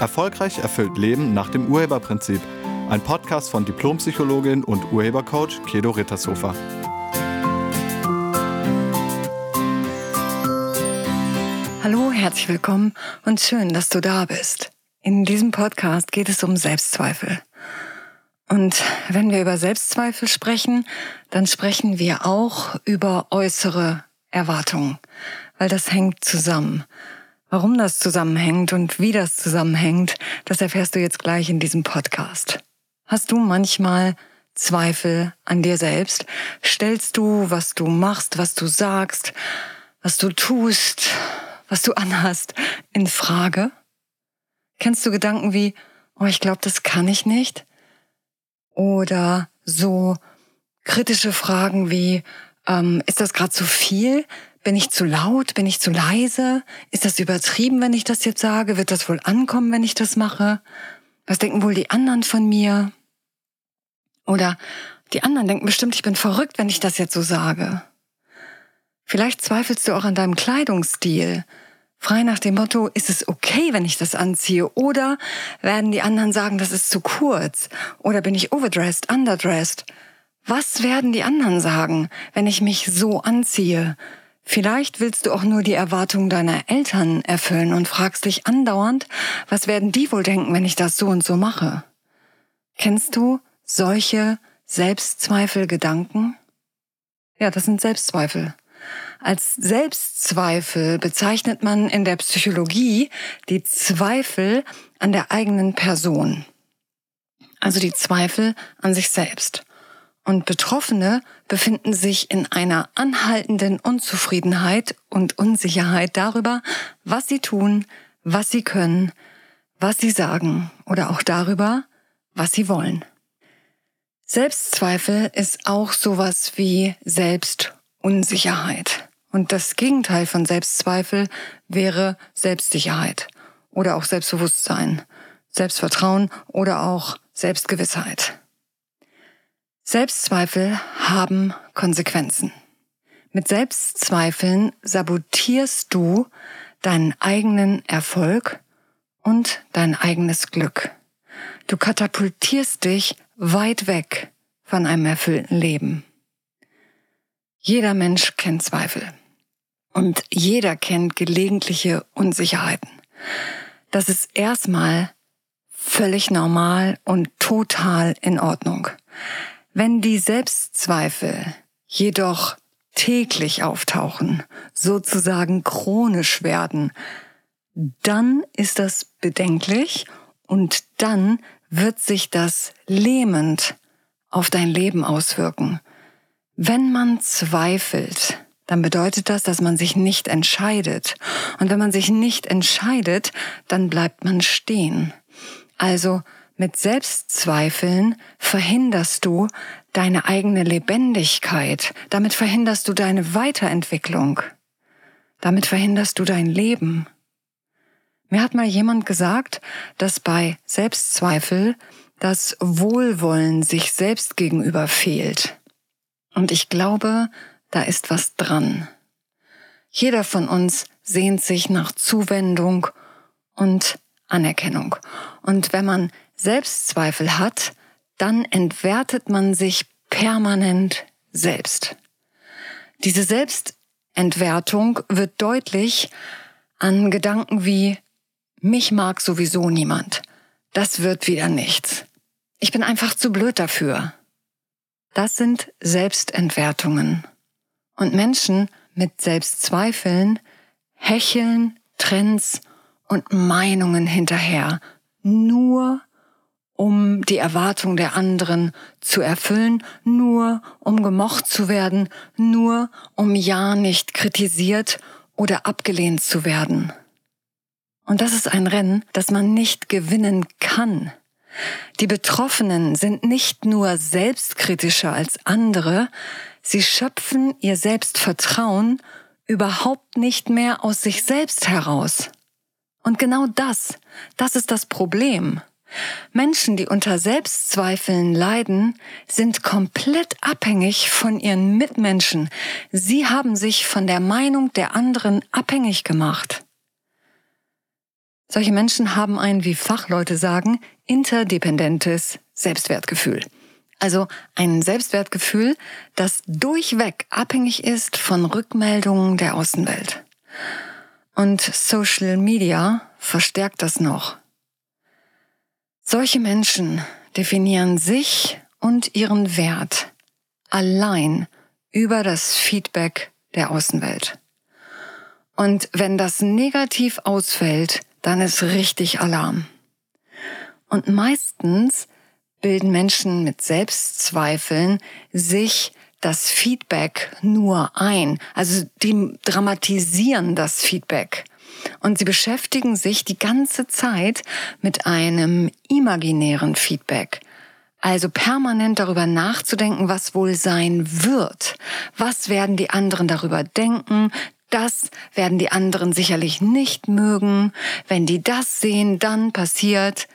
Erfolgreich erfüllt Leben nach dem Urheberprinzip. Ein Podcast von Diplompsychologin und Urhebercoach Kedo Rittershofer. Hallo, herzlich willkommen und schön, dass du da bist. In diesem Podcast geht es um Selbstzweifel. Und wenn wir über Selbstzweifel sprechen, dann sprechen wir auch über äußere Erwartungen, weil das hängt zusammen. Warum das zusammenhängt und wie das zusammenhängt, das erfährst du jetzt gleich in diesem Podcast. Hast du manchmal Zweifel an dir selbst? Stellst du, was du machst, was du sagst, was du tust, was du anhast, in Frage? Kennst du Gedanken wie, oh, ich glaube, das kann ich nicht? Oder so kritische Fragen wie, ähm, ist das gerade zu viel? Bin ich zu laut? Bin ich zu leise? Ist das übertrieben, wenn ich das jetzt sage? Wird das wohl ankommen, wenn ich das mache? Was denken wohl die anderen von mir? Oder die anderen denken bestimmt, ich bin verrückt, wenn ich das jetzt so sage. Vielleicht zweifelst du auch an deinem Kleidungsstil. Frei nach dem Motto, ist es okay, wenn ich das anziehe? Oder werden die anderen sagen, das ist zu kurz? Oder bin ich overdressed, underdressed? Was werden die anderen sagen, wenn ich mich so anziehe? Vielleicht willst du auch nur die Erwartungen deiner Eltern erfüllen und fragst dich andauernd, was werden die wohl denken, wenn ich das so und so mache? Kennst du solche Selbstzweifelgedanken? Ja, das sind Selbstzweifel. Als Selbstzweifel bezeichnet man in der Psychologie die Zweifel an der eigenen Person. Also die Zweifel an sich selbst. Und Betroffene befinden sich in einer anhaltenden Unzufriedenheit und Unsicherheit darüber, was sie tun, was sie können, was sie sagen oder auch darüber, was sie wollen. Selbstzweifel ist auch sowas wie Selbstunsicherheit. Und das Gegenteil von Selbstzweifel wäre Selbstsicherheit oder auch Selbstbewusstsein, Selbstvertrauen oder auch Selbstgewissheit. Selbstzweifel haben Konsequenzen. Mit Selbstzweifeln sabotierst du deinen eigenen Erfolg und dein eigenes Glück. Du katapultierst dich weit weg von einem erfüllten Leben. Jeder Mensch kennt Zweifel und jeder kennt gelegentliche Unsicherheiten. Das ist erstmal völlig normal und total in Ordnung. Wenn die Selbstzweifel jedoch täglich auftauchen, sozusagen chronisch werden, dann ist das bedenklich und dann wird sich das lähmend auf dein Leben auswirken. Wenn man zweifelt, dann bedeutet das, dass man sich nicht entscheidet. Und wenn man sich nicht entscheidet, dann bleibt man stehen. Also mit Selbstzweifeln verhinderst du deine eigene Lebendigkeit. Damit verhinderst du deine Weiterentwicklung. Damit verhinderst du dein Leben. Mir hat mal jemand gesagt, dass bei Selbstzweifel das Wohlwollen sich selbst gegenüber fehlt. Und ich glaube, da ist was dran. Jeder von uns sehnt sich nach Zuwendung und Anerkennung. Und wenn man Selbstzweifel hat, dann entwertet man sich permanent selbst. Diese Selbstentwertung wird deutlich an Gedanken wie mich mag sowieso niemand. Das wird wieder nichts. Ich bin einfach zu blöd dafür. Das sind Selbstentwertungen. Und Menschen mit Selbstzweifeln hecheln Trends und Meinungen hinterher, nur um die Erwartung der anderen zu erfüllen, nur um gemocht zu werden, nur um ja nicht kritisiert oder abgelehnt zu werden. Und das ist ein Rennen, das man nicht gewinnen kann. Die Betroffenen sind nicht nur selbstkritischer als andere, sie schöpfen ihr Selbstvertrauen überhaupt nicht mehr aus sich selbst heraus. Und genau das, das ist das Problem. Menschen, die unter Selbstzweifeln leiden, sind komplett abhängig von ihren Mitmenschen. Sie haben sich von der Meinung der anderen abhängig gemacht. Solche Menschen haben ein, wie Fachleute sagen, interdependentes Selbstwertgefühl. Also ein Selbstwertgefühl, das durchweg abhängig ist von Rückmeldungen der Außenwelt. Und Social Media verstärkt das noch. Solche Menschen definieren sich und ihren Wert allein über das Feedback der Außenwelt. Und wenn das negativ ausfällt, dann ist richtig Alarm. Und meistens bilden Menschen mit Selbstzweifeln sich das Feedback nur ein. Also die dramatisieren das Feedback. Und sie beschäftigen sich die ganze Zeit mit einem imaginären Feedback. Also permanent darüber nachzudenken, was wohl sein wird. Was werden die anderen darüber denken? Das werden die anderen sicherlich nicht mögen. Wenn die das sehen, dann passiert.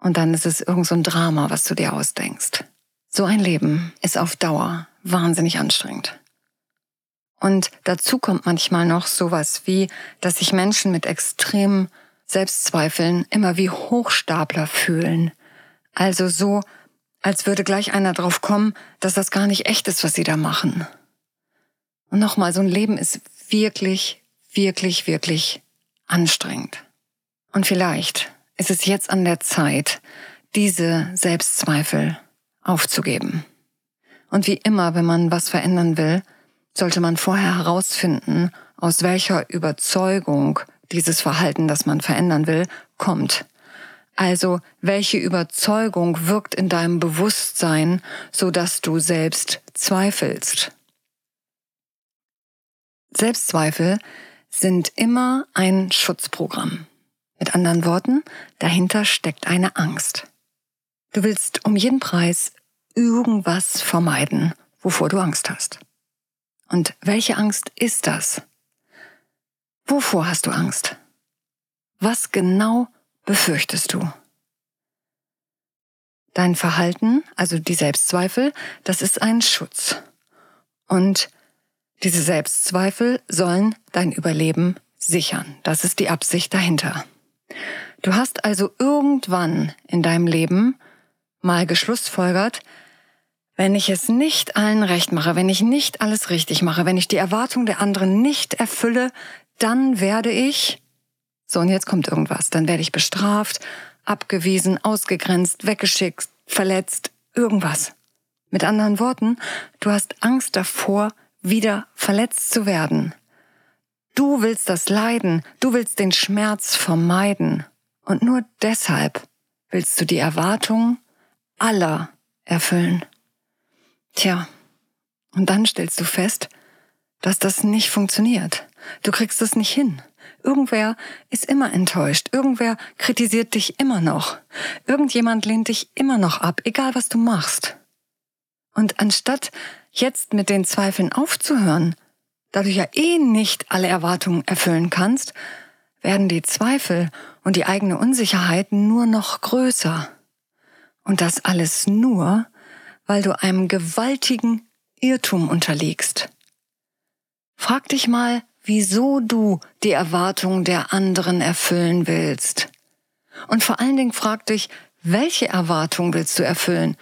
Und dann ist es irgend so ein Drama, was du dir ausdenkst. So ein Leben ist auf Dauer wahnsinnig anstrengend. Und dazu kommt manchmal noch sowas wie, dass sich Menschen mit extremen Selbstzweifeln immer wie Hochstapler fühlen. Also so, als würde gleich einer drauf kommen, dass das gar nicht echt ist, was sie da machen. Und nochmal, so ein Leben ist wirklich, wirklich, wirklich anstrengend. Und vielleicht ist es jetzt an der Zeit, diese Selbstzweifel aufzugeben. Und wie immer, wenn man was verändern will, sollte man vorher herausfinden, aus welcher Überzeugung dieses Verhalten, das man verändern will, kommt. Also, welche Überzeugung wirkt in deinem Bewusstsein, so dass du selbst zweifelst? Selbstzweifel sind immer ein Schutzprogramm. Mit anderen Worten, dahinter steckt eine Angst. Du willst um jeden Preis irgendwas vermeiden, wovor du Angst hast. Und welche Angst ist das? Wovor hast du Angst? Was genau befürchtest du? Dein Verhalten, also die Selbstzweifel, das ist ein Schutz. Und diese Selbstzweifel sollen dein Überleben sichern. Das ist die Absicht dahinter. Du hast also irgendwann in deinem Leben mal geschlussfolgert, wenn ich es nicht allen recht mache, wenn ich nicht alles richtig mache, wenn ich die Erwartung der anderen nicht erfülle, dann werde ich, so und jetzt kommt irgendwas, dann werde ich bestraft, abgewiesen, ausgegrenzt, weggeschickt, verletzt, irgendwas. Mit anderen Worten, du hast Angst davor, wieder verletzt zu werden. Du willst das Leiden, du willst den Schmerz vermeiden. Und nur deshalb willst du die Erwartungen aller erfüllen. Tja, und dann stellst du fest, dass das nicht funktioniert. Du kriegst es nicht hin. Irgendwer ist immer enttäuscht. Irgendwer kritisiert dich immer noch. Irgendjemand lehnt dich immer noch ab, egal was du machst. Und anstatt jetzt mit den Zweifeln aufzuhören, da du ja eh nicht alle Erwartungen erfüllen kannst, werden die Zweifel und die eigene Unsicherheit nur noch größer. Und das alles nur, weil du einem gewaltigen Irrtum unterliegst. Frag dich mal, wieso du die Erwartungen der anderen erfüllen willst. Und vor allen Dingen frag dich, welche Erwartungen willst du erfüllen?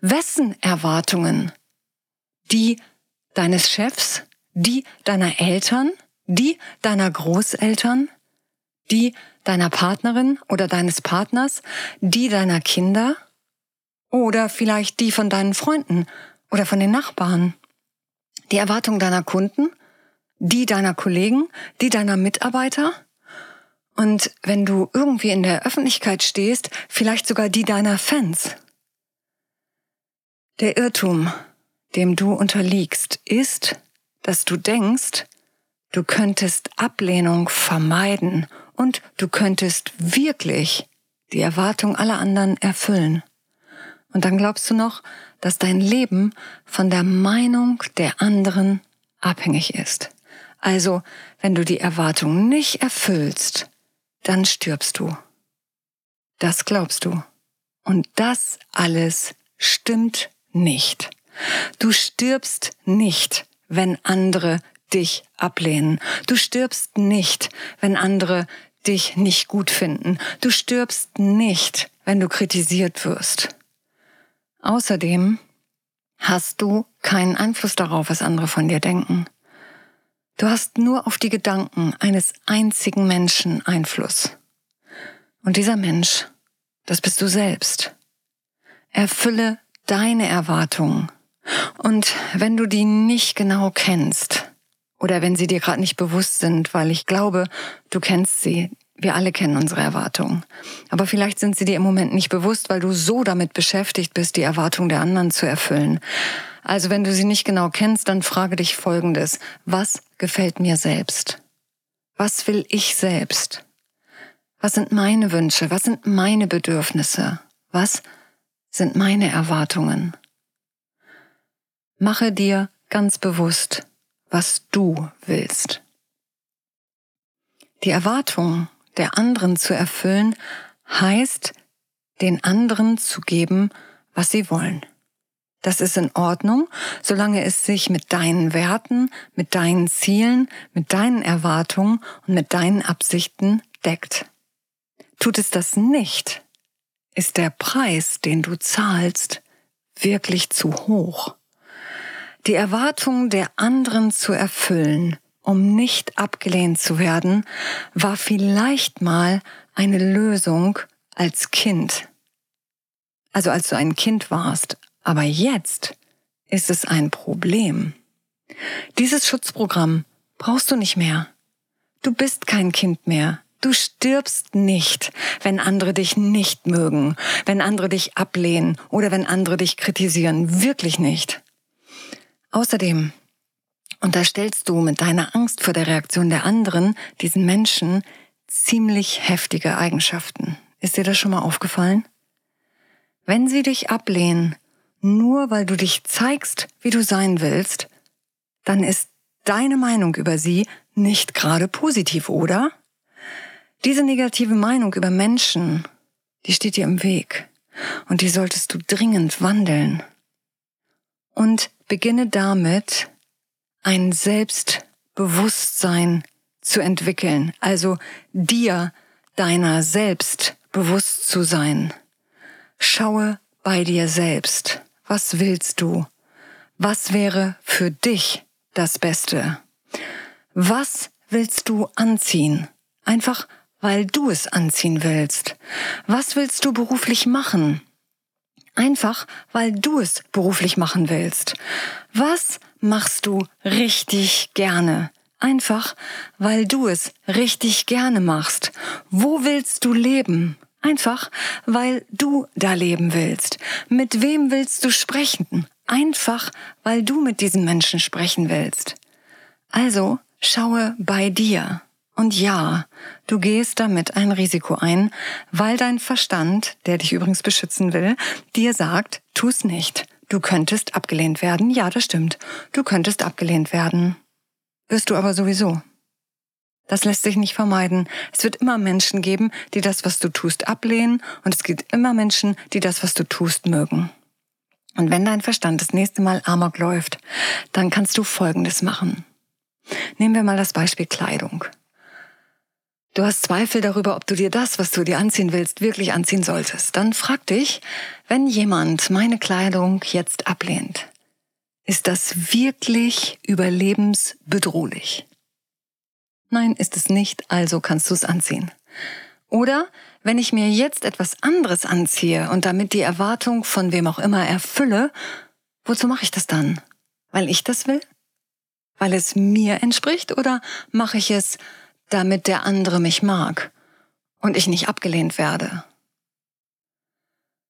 Wessen Erwartungen? Die deines Chefs? Die deiner Eltern? Die deiner Großeltern? Die deiner Partnerin oder deines Partners? Die deiner Kinder? Oder vielleicht die von deinen Freunden oder von den Nachbarn? Die Erwartung deiner Kunden? Die deiner Kollegen? Die deiner Mitarbeiter? Und wenn du irgendwie in der Öffentlichkeit stehst, vielleicht sogar die deiner Fans? Der Irrtum, dem du unterliegst, ist, dass du denkst, du könntest Ablehnung vermeiden und du könntest wirklich die Erwartung aller anderen erfüllen. Und dann glaubst du noch, dass dein Leben von der Meinung der anderen abhängig ist. Also, wenn du die Erwartung nicht erfüllst, dann stirbst du. Das glaubst du. Und das alles stimmt nicht. Du stirbst nicht, wenn andere dich ablehnen. Du stirbst nicht, wenn andere dich nicht gut finden. Du stirbst nicht, wenn du kritisiert wirst. Außerdem hast du keinen Einfluss darauf, was andere von dir denken. Du hast nur auf die Gedanken eines einzigen Menschen Einfluss. Und dieser Mensch, das bist du selbst. Erfülle deine Erwartungen. Und wenn du die nicht genau kennst, oder wenn sie dir gerade nicht bewusst sind, weil ich glaube, du kennst sie. Wir alle kennen unsere Erwartungen. Aber vielleicht sind sie dir im Moment nicht bewusst, weil du so damit beschäftigt bist, die Erwartungen der anderen zu erfüllen. Also wenn du sie nicht genau kennst, dann frage dich Folgendes. Was gefällt mir selbst? Was will ich selbst? Was sind meine Wünsche? Was sind meine Bedürfnisse? Was sind meine Erwartungen? Mache dir ganz bewusst, was du willst. Die Erwartung der anderen zu erfüllen, heißt, den anderen zu geben, was sie wollen. Das ist in Ordnung, solange es sich mit deinen Werten, mit deinen Zielen, mit deinen Erwartungen und mit deinen Absichten deckt. Tut es das nicht, ist der Preis, den du zahlst, wirklich zu hoch die Erwartungen der anderen zu erfüllen, um nicht abgelehnt zu werden, war vielleicht mal eine Lösung als Kind. Also als du ein Kind warst. Aber jetzt ist es ein Problem. Dieses Schutzprogramm brauchst du nicht mehr. Du bist kein Kind mehr. Du stirbst nicht, wenn andere dich nicht mögen, wenn andere dich ablehnen oder wenn andere dich kritisieren. Wirklich nicht. Außerdem unterstellst du mit deiner Angst vor der Reaktion der anderen diesen Menschen ziemlich heftige Eigenschaften. Ist dir das schon mal aufgefallen? Wenn sie dich ablehnen, nur weil du dich zeigst, wie du sein willst, dann ist deine Meinung über sie nicht gerade positiv, oder? Diese negative Meinung über Menschen, die steht dir im Weg und die solltest du dringend wandeln. Und beginne damit, ein Selbstbewusstsein zu entwickeln, also dir deiner selbst bewusst zu sein. Schaue bei dir selbst. Was willst du? Was wäre für dich das Beste? Was willst du anziehen? Einfach weil du es anziehen willst. Was willst du beruflich machen? Einfach, weil du es beruflich machen willst. Was machst du richtig gerne? Einfach, weil du es richtig gerne machst. Wo willst du leben? Einfach, weil du da leben willst. Mit wem willst du sprechen? Einfach, weil du mit diesen Menschen sprechen willst. Also, schaue bei dir. Und ja, du gehst damit ein Risiko ein, weil dein Verstand, der dich übrigens beschützen will, dir sagt, tu's nicht. Du könntest abgelehnt werden. Ja, das stimmt. Du könntest abgelehnt werden. Wirst du aber sowieso. Das lässt sich nicht vermeiden. Es wird immer Menschen geben, die das, was du tust, ablehnen, und es gibt immer Menschen, die das, was du tust, mögen. Und wenn dein Verstand das nächste Mal Amok läuft, dann kannst du Folgendes machen. Nehmen wir mal das Beispiel Kleidung. Du hast Zweifel darüber, ob du dir das, was du dir anziehen willst, wirklich anziehen solltest. Dann frag dich, wenn jemand meine Kleidung jetzt ablehnt, ist das wirklich überlebensbedrohlich? Nein, ist es nicht, also kannst du es anziehen. Oder wenn ich mir jetzt etwas anderes anziehe und damit die Erwartung von wem auch immer erfülle, wozu mache ich das dann? Weil ich das will? Weil es mir entspricht oder mache ich es, damit der andere mich mag und ich nicht abgelehnt werde.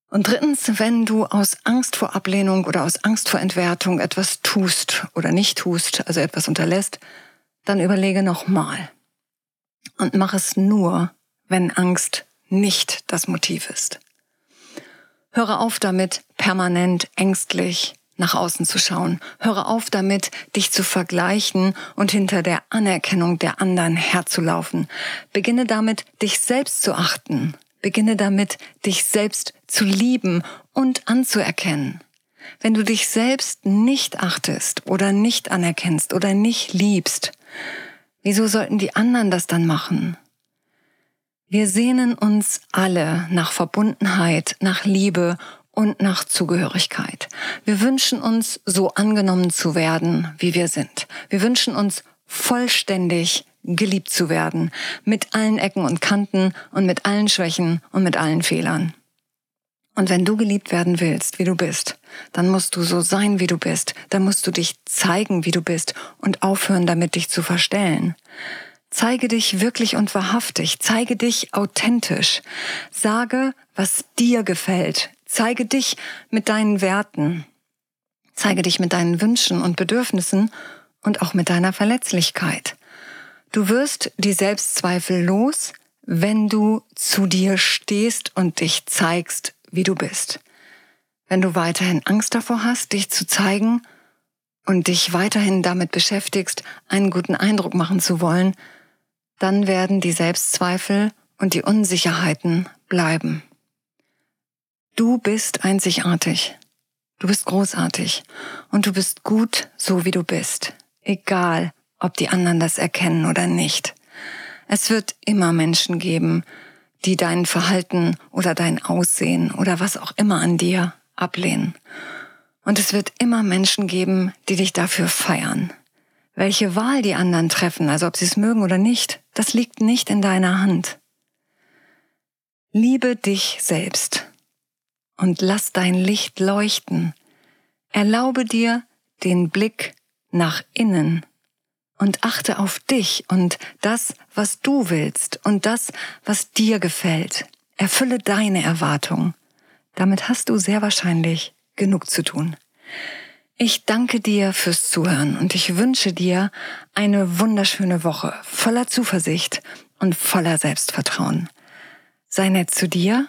Und drittens, wenn du aus Angst vor Ablehnung oder aus Angst vor Entwertung etwas tust oder nicht tust, also etwas unterlässt, dann überlege nochmal. Und mach es nur, wenn Angst nicht das Motiv ist. Höre auf damit, permanent ängstlich nach außen zu schauen. Höre auf damit, dich zu vergleichen und hinter der Anerkennung der anderen herzulaufen. Beginne damit, dich selbst zu achten. Beginne damit, dich selbst zu lieben und anzuerkennen. Wenn du dich selbst nicht achtest oder nicht anerkennst oder nicht liebst, wieso sollten die anderen das dann machen? Wir sehnen uns alle nach Verbundenheit, nach Liebe und nach Zugehörigkeit. Wir wünschen uns, so angenommen zu werden, wie wir sind. Wir wünschen uns vollständig geliebt zu werden, mit allen Ecken und Kanten und mit allen Schwächen und mit allen Fehlern. Und wenn du geliebt werden willst, wie du bist, dann musst du so sein, wie du bist. Dann musst du dich zeigen, wie du bist und aufhören, damit dich zu verstellen. Zeige dich wirklich und wahrhaftig. Zeige dich authentisch. Sage, was dir gefällt. Zeige dich mit deinen Werten. Zeige dich mit deinen Wünschen und Bedürfnissen und auch mit deiner Verletzlichkeit. Du wirst die Selbstzweifel los, wenn du zu dir stehst und dich zeigst, wie du bist. Wenn du weiterhin Angst davor hast, dich zu zeigen und dich weiterhin damit beschäftigst, einen guten Eindruck machen zu wollen, dann werden die Selbstzweifel und die Unsicherheiten bleiben. Du bist einzigartig. Du bist großartig. Und du bist gut, so wie du bist. Egal, ob die anderen das erkennen oder nicht. Es wird immer Menschen geben, die dein Verhalten oder dein Aussehen oder was auch immer an dir ablehnen. Und es wird immer Menschen geben, die dich dafür feiern. Welche Wahl die anderen treffen, also ob sie es mögen oder nicht, das liegt nicht in deiner Hand. Liebe dich selbst und lass dein Licht leuchten. Erlaube dir den Blick nach innen und achte auf dich und das, was du willst und das, was dir gefällt. Erfülle deine Erwartungen. Damit hast du sehr wahrscheinlich genug zu tun. Ich danke dir fürs Zuhören und ich wünsche dir eine wunderschöne Woche voller Zuversicht und voller Selbstvertrauen. Sei nett zu dir